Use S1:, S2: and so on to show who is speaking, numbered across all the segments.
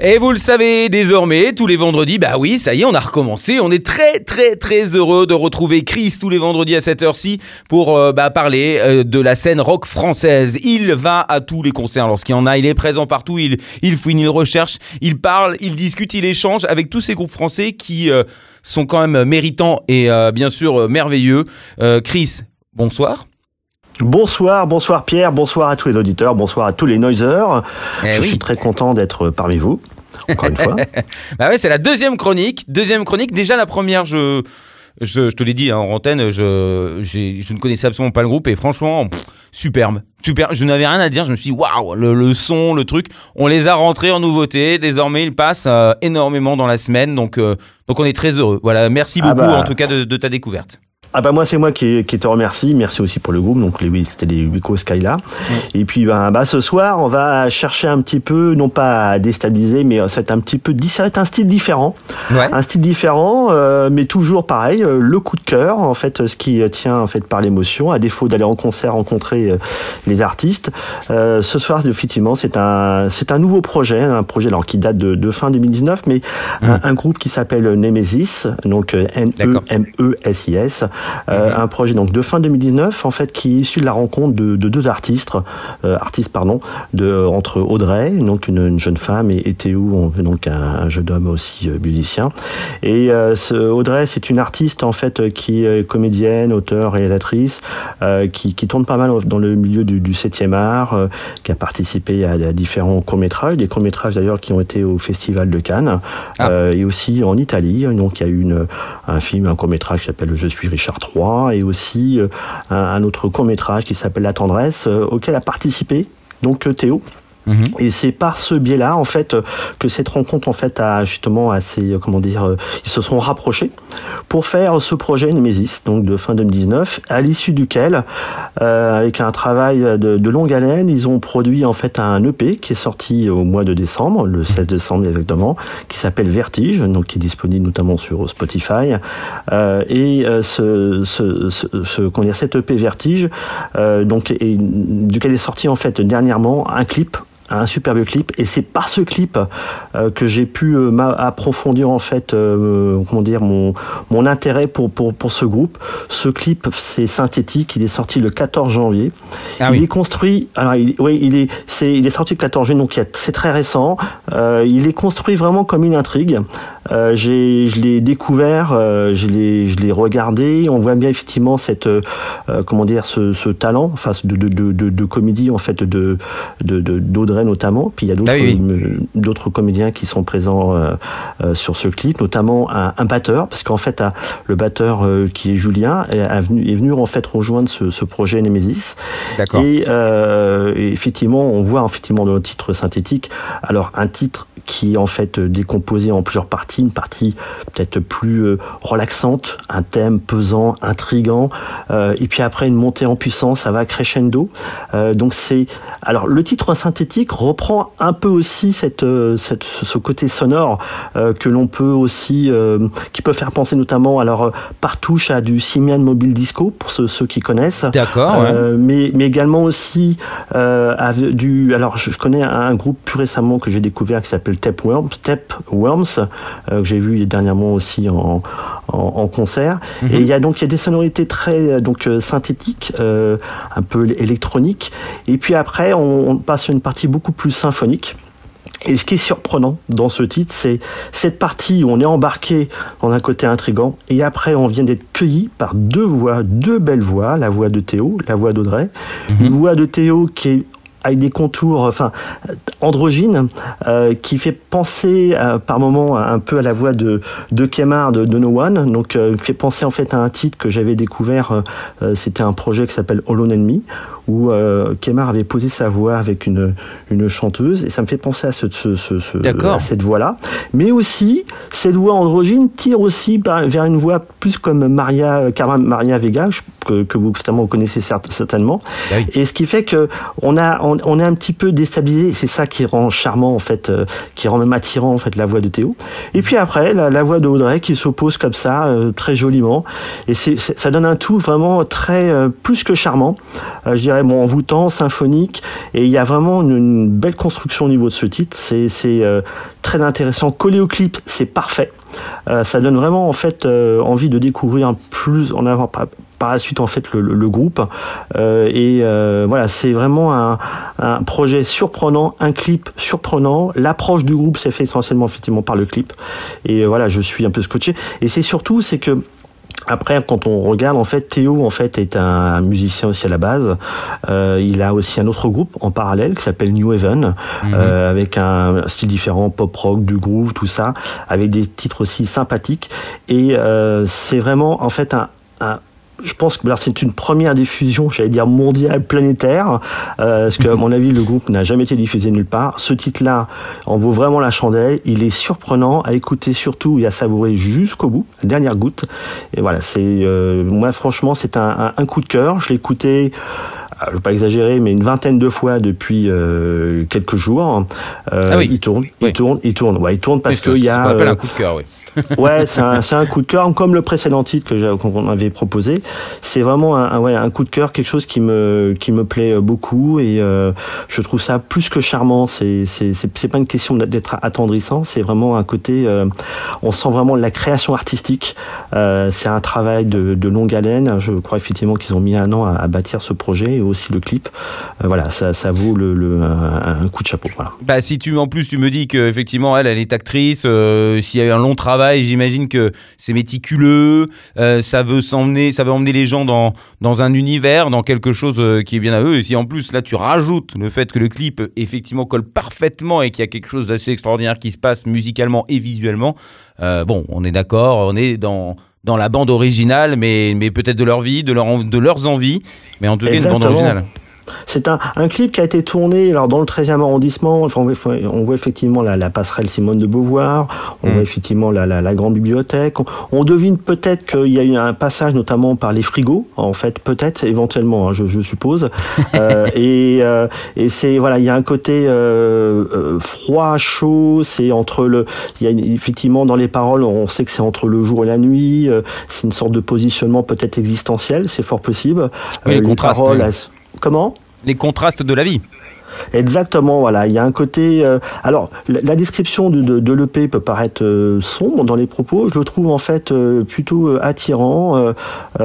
S1: Et vous le savez désormais, tous les vendredis, bah oui, ça y est, on a recommencé. On est très très très heureux de retrouver Chris tous les vendredis à cette heure-ci pour euh, bah, parler euh, de la scène rock française. Il va à tous les concerts lorsqu'il y en a, il est présent partout, il, il fouine, il recherche, il parle, il discute, il échange avec tous ces groupes français qui euh, sont quand même méritants et euh, bien sûr merveilleux. Chris, bonsoir.
S2: Bonsoir, bonsoir Pierre, bonsoir à tous les auditeurs, bonsoir à tous les noiseurs.
S1: Eh
S2: Je
S1: oui.
S2: suis très content d'être parmi vous, encore une fois.
S1: Bah ouais, c'est la deuxième chronique. Deuxième chronique. Déjà la première, je, je, je te l'ai dit hein, en antenne, je, je ne connaissais absolument pas le groupe et franchement, pff, superbe. Super. Je n'avais rien à dire. Je me suis dit, waouh, le, le son, le truc. On les a rentrés en nouveauté. Désormais, ils passent euh, énormément dans la semaine. Donc, euh, donc on est très heureux. Voilà. Merci
S2: Ah
S1: beaucoup
S2: bah.
S1: en tout cas de, de ta découverte.
S2: Ah bah moi c'est moi qui, qui te remercie, merci aussi pour le groupe, donc les, c'était les Wico Skyla. Et puis ben, bah, ce soir on va chercher un petit peu, non pas à déstabiliser, mais c'est un petit peu, ça va être un style différent.
S1: Ouais.
S2: Un style différent, euh, mais toujours pareil, euh, le coup de cœur, en fait, ce qui tient en fait par l'émotion, à défaut d'aller en concert rencontrer euh, les artistes. Euh, ce soir, effectivement, c'est un c'est un nouveau projet, un projet alors qui date de, de fin 2019, mais un, un groupe qui s'appelle Nemesis, donc N E M E S I S, euh, un projet donc de fin 2019 en fait qui est issu de la rencontre de, de deux artistes, euh, artistes pardon, de entre Audrey, donc une, une jeune femme, et, et Théo, on- donc un, un jeune homme aussi euh, musicien. Et euh, ce- Audrey, c'est une artiste en fait qui est comédienne, auteure, réalisatrice, euh, qui, qui tourne pas mal dans le milieu du, du 7e art, euh, qui a participé à, à différents courts métrages, des courts métrages d'ailleurs qui ont été au Festival de Cannes,
S1: Ah.
S2: euh, et aussi en Italie. Donc il y a eu une, un film, un court métrage qui s'appelle Je suis Richard Et aussi euh, un, un autre court métrage qui s'appelle La tendresse, euh, auquel a participé donc euh, Théo.
S1: Mhm.
S2: Et c'est par ce biais-là, en fait, euh, que cette rencontre, en fait, a justement assez, euh, comment dire, euh, ils se sont rapprochés pour faire ce projet Nemesis, donc de fin 2019, à l'issue duquel, euh, avec un travail de, de longue haleine, ils ont produit en fait un EP qui est sorti au mois de décembre, le 16 décembre exactement, qui s'appelle Vertige, donc qui est disponible notamment sur Spotify. Euh, et ce, ce, ce, ce- comment dire, cet EP Vertige, euh, donc, et, duquel est sorti en fait dernièrement un clip un superbe clip. Et c'est par ce clip euh, que j'ai pu euh, approfondir en fait euh, comment dire mon mon intérêt pour pour pour ce groupe. Ce clip c'est synthétique. Il est sorti le 14 janvier.
S1: Ah
S2: il
S1: oui.
S2: est construit alors il, oui il est c'est il est sorti le 14 janvier donc c'est très récent. Euh, il est construit vraiment comme une intrigue euh, je l'ai découvert euh, je l'ai regardé. On voit bien effectivement cette euh, comment dire ce, ce talent enfin de, de, de, de, de comédie en fait de d'Audrey notamment. Puis il y a d'autres
S1: Ah oui,
S2: d'autres comédiens qui sont présents sur ce clip notamment un, un batteur. Parce qu'en fait le batteur qui est Julien est, venu, est venu en fait rejoindre ce, ce projet Nemesis.
S1: D'accord.
S2: et, et effectivement, on voit effectivement dans le titre synthétique, alors un titre qui est en fait décomposé en plusieurs parties, une partie peut-être plus euh, relaxante, un thème pesant, intrigant, euh, et puis après une montée en puissance, ça va crescendo. Euh, donc c'est, alors le titre synthétique reprend un peu aussi cette, cette ce côté sonore que l'on peut aussi, qui peut faire penser notamment alors par touche à du Simian Mobile Disco pour ceux, ceux qui connaissent.
S1: D'accord. ouais.
S2: Mais, mais également aussi avec du. Alors, je, je connais un, groupe plus récemment que j'ai découvert qui s'appelle Tapeworms, Tapeworms, euh, que j'ai vu dernièrement aussi en, en, en concert. Et il y a donc il y a des sonorités très euh, donc euh, synthétiques, euh, un peu électroniques. Et puis après, on, on passe sur une partie beaucoup plus symphonique. Et ce qui est surprenant dans ce titre, c'est cette partie où on est embarqué dans un côté intrigant, et après on vient d'être cueilli par deux voix, deux belles voix, la voix de Théo, la voix d'Audrey, une voix de Théo qui est avec des contours enfin androgynes euh, qui fait penser euh, par moment un peu à la voix de de Kemar de, de No One donc euh, qui fait penser en fait à un titre que j'avais découvert euh, euh, c'était un projet qui s'appelle Hollow Enemy où euh, Kemar avait posé sa voix avec une une chanteuse et ça me fait penser à ce, ce, ce, ce-
S1: D'accord.
S2: à cette voix là mais aussi cette voix androgyne tire aussi vers une voix plus comme Maria Carmen Maria Vega que, que vous certainement vous connaissez cert- certainement
S1: Ah oui.
S2: et ce qui fait que on a, on- on, est un petit peu déstabilisé. C'est ça qui rend charmant en fait, euh, qui rend même attirant en fait la voix de Théo. Et puis après, la, voix de Audrey qui s'oppose comme ça, euh, très joliment. Et ça donne un tout vraiment très plus que charmant. je dirais bon envoûtant, symphonique. Et il y a vraiment une, belle construction au niveau de ce titre. C'est, très intéressant. Collé au clip, c'est parfait. ça donne vraiment en fait envie de découvrir plus en avant par la suite en fait le, groupe euh, et euh, voilà c'est vraiment un, projet surprenant un clip surprenant l'approche du groupe s'est fait essentiellement effectivement par le clip et euh, voilà je suis un peu scotché et c'est surtout c'est que après, quand on regarde, en fait, Théo, en fait, est un musicien aussi à la base. il a aussi un autre groupe en parallèle qui s'appelle New Haven, mhm. avec un style différent, pop rock, du groove, tout ça, avec des titres aussi sympathiques. Et c'est vraiment, en fait, un, un je pense que c'est une première diffusion, j'allais dire mondiale, planétaire, euh, parce que à mon avis le groupe n'a jamais été diffusé nulle part. Ce titre-là en vaut vraiment la chandelle. Il est surprenant à écouter surtout et à savourer jusqu'au bout, la dernière goutte. Et voilà, c'est euh, moi franchement c'est un, un, coup de cœur. Je l'ai écouté je ne veux pas exagérer, mais une vingtaine de fois depuis euh, quelques jours. Euh, ah oui. Il tourne, il tourne, il tourne. Ouais, il tourne parce qu'il y a.
S1: Ça appelle un coup de cœur, oui.
S2: ouais, c'est un, un, coup de cœur, comme le précédent titre que qu'on avait proposé. C'est vraiment un, ouais, un coup de cœur, quelque chose qui me qui me plaît beaucoup et euh, je trouve ça plus que charmant. C'est c'est c'est pas une question d'être attendrissant, c'est vraiment un côté. Euh, on sent vraiment la création artistique. Euh, c'est un travail de, de, longue haleine. Je crois effectivement qu'ils ont mis un an à, bâtir ce projet et aussi le clip. Euh, voilà, ça, vaut le, un, coup de chapeau.
S1: Bah si tu en plus tu me dis que effectivement elle elle est actrice, s'il y a eu un long travail J'imagine que c'est méticuleux, euh, ça veut s'emmener, ça veut emmener les gens dans, dans un univers, dans quelque chose euh, qui est bien à eux. Et si en plus là tu rajoutes le fait que le clip effectivement colle parfaitement et qu'il y a quelque chose d'assez extraordinaire qui se passe musicalement et visuellement, euh, bon, on est d'accord, on est dans dans la bande originale, mais, mais peut-être de leur vie, de, leur, de leurs envies, mais en tout cas une bande originale.
S2: C'est un, un, clip qui a été tourné alors dans le 13e arrondissement. Enfin, on, voit, on, voit, effectivement la, la, passerelle Simone de Beauvoir, on mm. voit effectivement la, la, la, grande bibliothèque. On, devine peut-être qu'il y a eu un passage notamment par les frigos, en fait, peut-être, éventuellement, hein, je, je, suppose. euh, et, euh, et c'est voilà, il y a un côté euh, euh, froid, chaud. C'est entre le, il y a effectivement dans les paroles, on sait que c'est entre le jour et la nuit. Euh, c'est une sorte de positionnement peut-être existentiel, c'est fort possible.
S1: Oui, les paroles,
S2: Comment?
S1: Les contrastes de la vie.
S2: Exactement, voilà. Il y a un côté. Euh, alors, la, description de, de, de l'EP peut paraître euh, sombre dans les propos. Je le trouve en fait euh, plutôt attirant, dans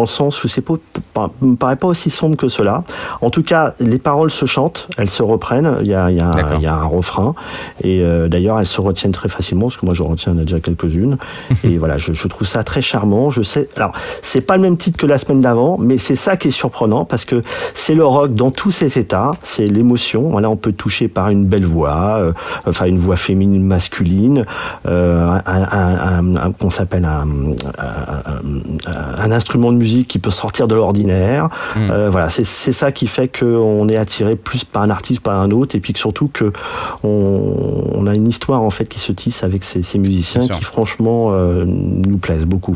S2: le sens où c'est pas, me paraît pas aussi sombre que cela. En tout cas, les paroles se chantent, elles se reprennent. Il y a, il y a, il y a un refrain, et d'ailleurs, elles se retiennent très facilement, parce que moi, je retiens déjà quelques-unes. et voilà, je, je, trouve ça très charmant. Je sais. Alors, c'est pas le même titre que la semaine d'avant, mais c'est ça qui est surprenant parce que c'est le rock dans tous ses états c'est l'émotion. Voilà, on peut toucher par une belle voix, euh, enfin une voix féminine, masculine, euh, un, qu'on s'appelle un, un, instrument de musique qui peut sortir de l'ordinaire. Hmm. Euh, voilà, c'est ça qui fait qu'on est attiré plus par un artiste, par un autre, et puis que surtout que on, a une histoire en fait qui se tisse avec ces, ces musiciens qui franchement nous plaisent beaucoup.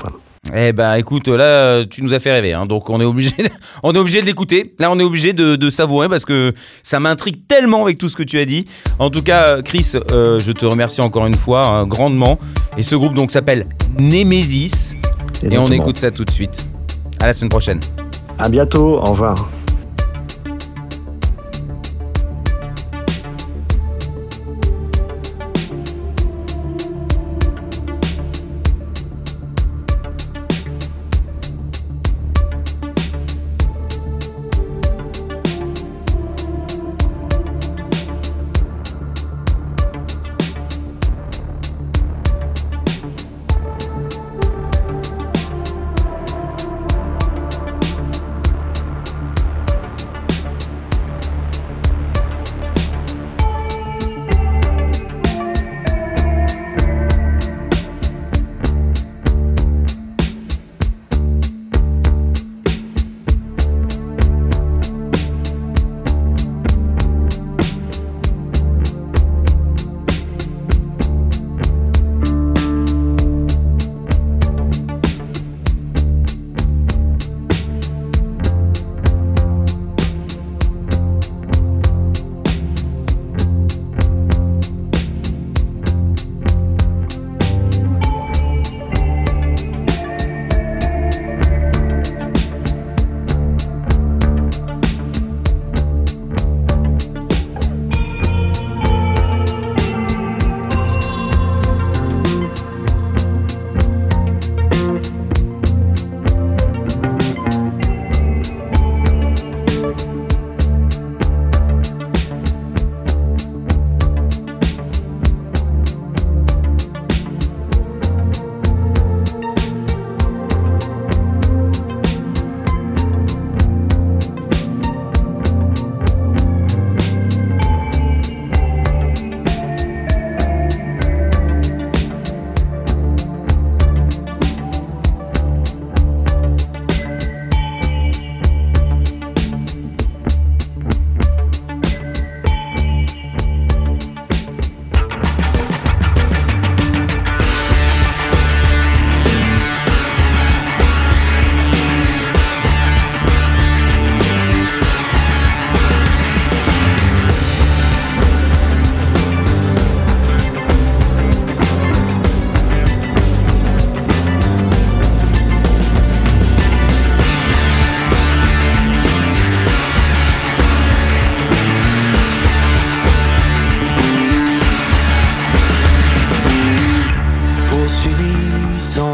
S1: Eh ben écoute, là tu nous as fait rêver, hein. donc on est obligé, de, on est obligé de l'écouter. Là on est obligé de, de savourer parce que ça m'intrigue tellement avec tout ce que tu as dit. En tout cas, Chris, euh, je te remercie encore une fois hein, grandement. Et ce groupe donc s'appelle Nemesis et on écoute ça tout de suite. À la semaine prochaine.
S2: À bientôt. Au revoir.
S3: puissant.